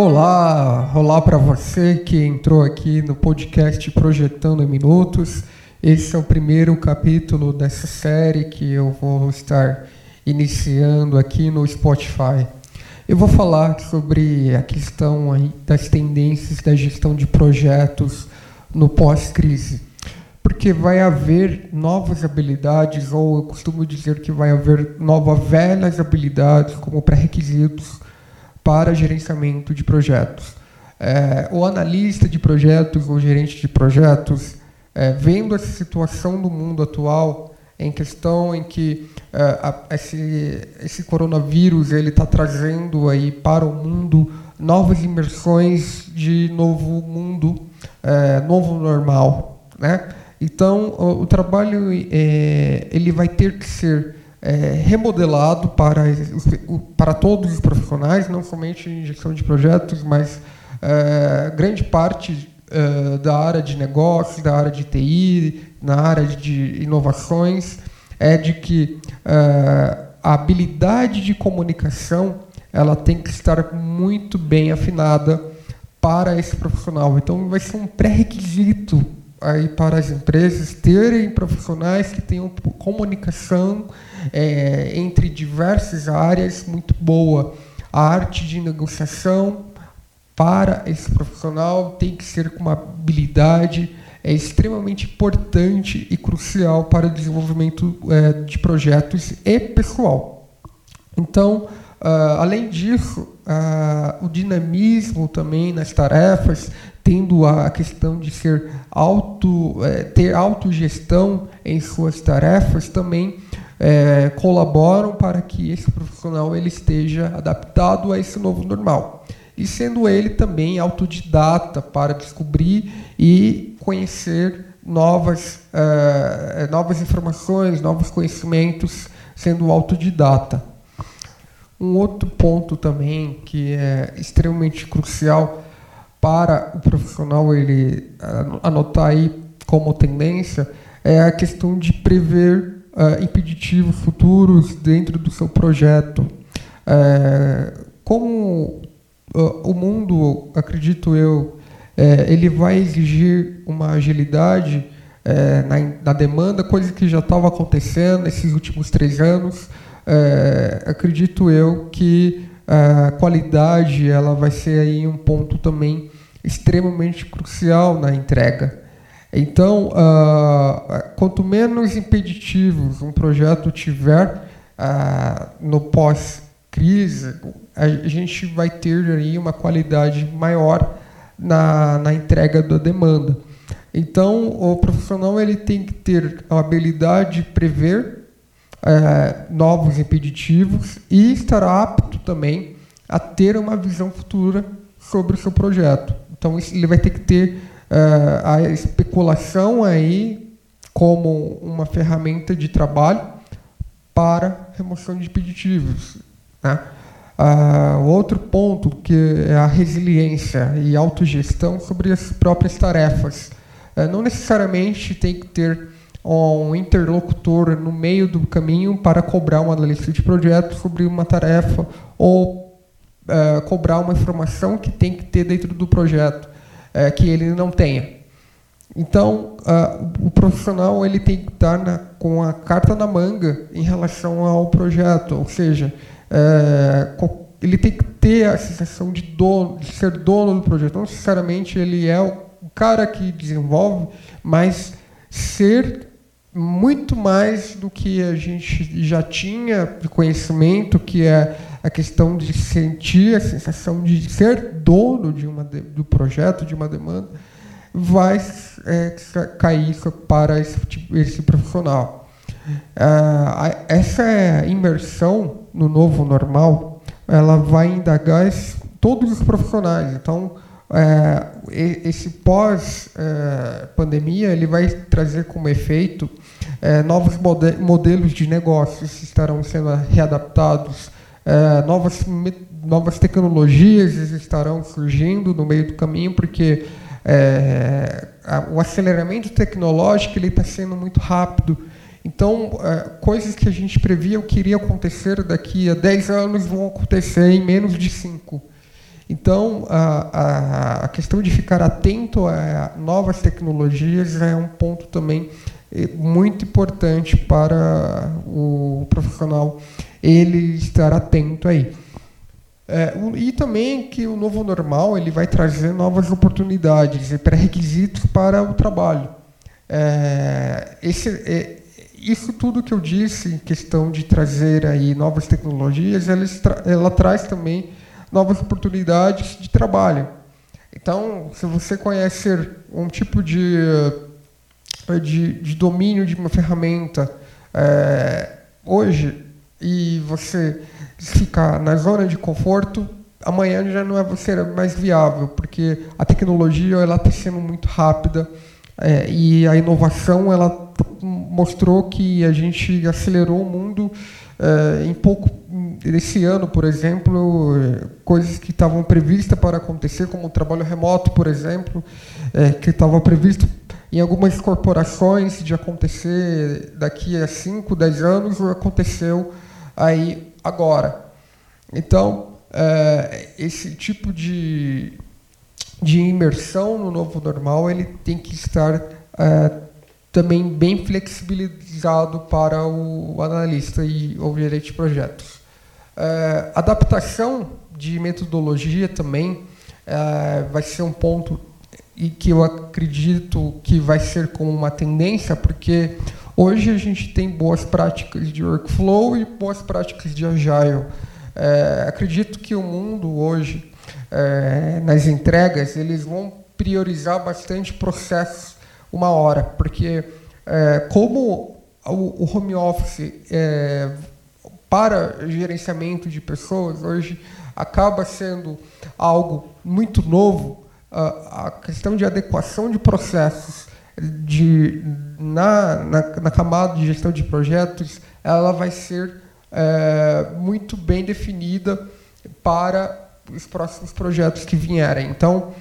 Olá, olá para você que entrou aqui no podcast Projetando em Minutos. Esse é o primeiro capítulo dessa série que eu vou estar iniciando aqui no Spotify. Eu vou falar sobre a questão das tendências da gestão de projetos no pós-crise. Porque vai haver novas habilidades, ou eu costumo dizer que vai haver novas velhas habilidades como pré-requisitos para gerenciamento de projetos. É, o analista de projetos, o gerente de projetos, é, vendo essa situação do mundo atual, em questão em que é, a, esse, esse coronavírus ele está trazendo aí para o mundo novas imersões de novo mundo, é, novo normal, né? Então o, o trabalho é, ele vai ter que ser é, remodelado para, para todos os profissionais, não somente em gestão de projetos, mas é, grande parte é, da área de negócios, da área de TI, na área de inovações, é de que é, a habilidade de comunicação ela tem que estar muito bem afinada para esse profissional. Então, vai ser um pré-requisito aí para as empresas terem profissionais que tenham comunicação é, entre diversas áreas muito boa. A arte de negociação para esse profissional tem que ser com uma habilidade é extremamente importante e crucial para o desenvolvimento é, de projetos e pessoal. Então, uh, além disso, uh, o dinamismo também nas tarefas, tendo a questão de ser auto, é, ter autogestão em suas tarefas, também é, colaboram para que esse profissional ele esteja adaptado a esse novo normal. E sendo ele também autodidata para descobrir e conhecer novas, uh, novas informações, novos conhecimentos, sendo autodidata. Um outro ponto também que é extremamente crucial para o profissional ele anotar aí como tendência é a questão de prever uh, impeditivos futuros dentro do seu projeto. Uh, como uh, o mundo, acredito eu, é, ele vai exigir uma agilidade na, na, demanda, coisa que já estava acontecendo nesses últimos três anos. acredito eu que a qualidade ela vai ser aí um ponto também extremamente crucial na entrega. Então, uh, quanto menos impeditivos um projeto tiver uh, no pós-crise, a gente vai ter aí uma qualidade maior na, na entrega da demanda. Então, o profissional ele tem que ter a habilidade de prever uh, novos impeditivos e estar apto também a ter uma visão futura sobre o seu projeto. Então, ele vai ter que ter uh, a especulação aí como uma ferramenta de trabalho para remoção de impeditivos. Né? Uh, outro ponto que é a resiliência e autogestão sobre as próprias tarefas. Uh, não necessariamente tem que ter um interlocutor no meio do caminho para cobrar uma analista de projeto sobre uma tarefa ou uh, cobrar uma informação que tem que ter dentro do projeto é, que ele não tenha. Então, o profissional ele tem que estar na, com a carta na manga em relação ao projeto, ou seja, é, ele tem que ter a sensação de, dono, de ser dono do projeto. Não necessariamente ele é o cara que desenvolve, mas ser muito mais do que a gente já tinha de conhecimento, que é a questão de sentir a sensação de ser dono de uma de, do projeto, de uma demanda, vai é, cair para esse, esse profissional. Ah, essa imersão no novo normal, ela vai indagar esse, todos os profissionais. Então, esse pós-pandemia, é, ele vai trazer como efeito é, novos modelos de negócios estarão sendo readaptados é, novas, novas tecnologias estarão surgindo no meio do caminho, porque é, o aceleramento tecnológico está sendo muito rápido. Então, é, coisas que a gente previa que iria acontecer daqui a 10 anos vão acontecer em menos de 5. Então, a, a, a questão de ficar atento a novas tecnologias é um ponto também eh, muito importante para o profissional ele estar atento aí. É, e também que o novo normal ele vai trazer novas oportunidades e pré-requisitos para o trabalho. É, esse, é, isso tudo que eu disse, questão de trazer aí novas tecnologias, ela, ela traz também novas oportunidades de trabalho. Então, se você conhecer um tipo de, de, de domínio de uma ferramenta é, hoje e você ficar na zona de conforto, amanhã já não é ser mais viável, porque a tecnologia ela está sendo muito rápida é, e a inovação ela mostrou que a gente acelerou o mundo é, em pouco esse ano, por exemplo, coisas que estavam previstas para acontecer, como o trabalho remoto, por exemplo, é, que estava previsto em algumas corporações de acontecer daqui a 5, 10 anos, aconteceu aí agora. Então, é, esse tipo de, de imersão no novo normal ele tem que estar é, também bem flexibilizado para o analista e o gerente de projetos. É, adaptação de metodologia também é, vai ser um ponto e que eu acredito que vai ser como uma tendência, porque Hoje a gente tem boas práticas de workflow e boas práticas de agile. É, acredito que o mundo hoje, nas entregas, eles vão priorizar bastante processos uma hora, porque como o, o, home office para gerenciamento de pessoas hoje acaba sendo algo muito novo, a, questão de adequação de processos de, na, na, na, camada de gestão de projetos, ela vai ser é, muito bem definida para os próximos projetos que vierem. Então,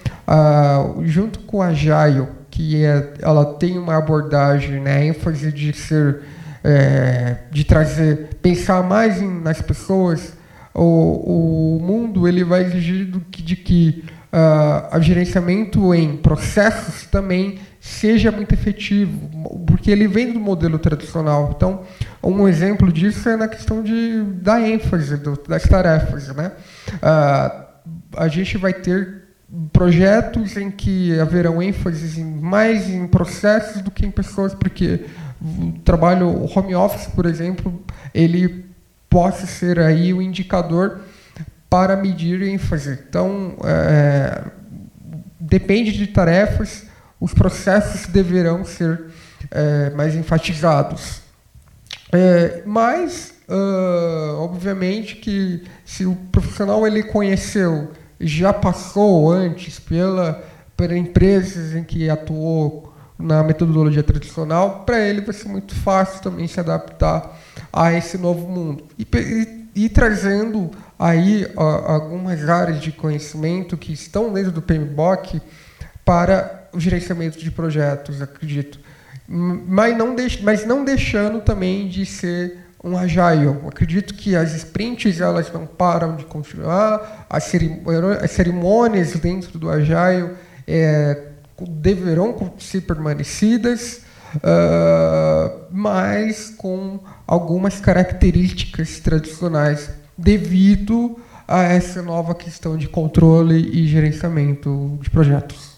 junto com a Agile, que é, ela tem uma abordagem, né, ênfase de ser, é, de trazer, pensar mais em, nas pessoas, o, o mundo ele vai exigir do que, de que uh, o gerenciamento em processos também seja muito efetivo, porque ele vem do modelo tradicional. Então, um exemplo disso é na questão de, da ênfase do, das tarefas. Né? Uh, a gente vai ter projetos em que haverão ênfase mais em processos do que em pessoas, porque o trabalho home office, por exemplo, ele possa ser aí o indicador para medir ênfase. Então, é, depende de tarefas os processos deverão ser é, mais enfatizados. É, mas, uh, obviamente, que se o profissional ele conheceu, já passou antes pela, pela empresas em que atuou na metodologia tradicional, para ele vai ser muito fácil também se adaptar a esse novo mundo. E, e, e trazendo aí uh, algumas áreas de conhecimento que estão dentro do PMBOK para o gerenciamento de projetos, acredito. Mas não, deix, mas não deixando também de ser um agile. Acredito que as sprints elas não param de continuar, as, cerimônias dentro do agile é, deverão ser permanecidas, uh, mas com algumas características tradicionais devido a essa nova questão de controle e gerenciamento de projetos.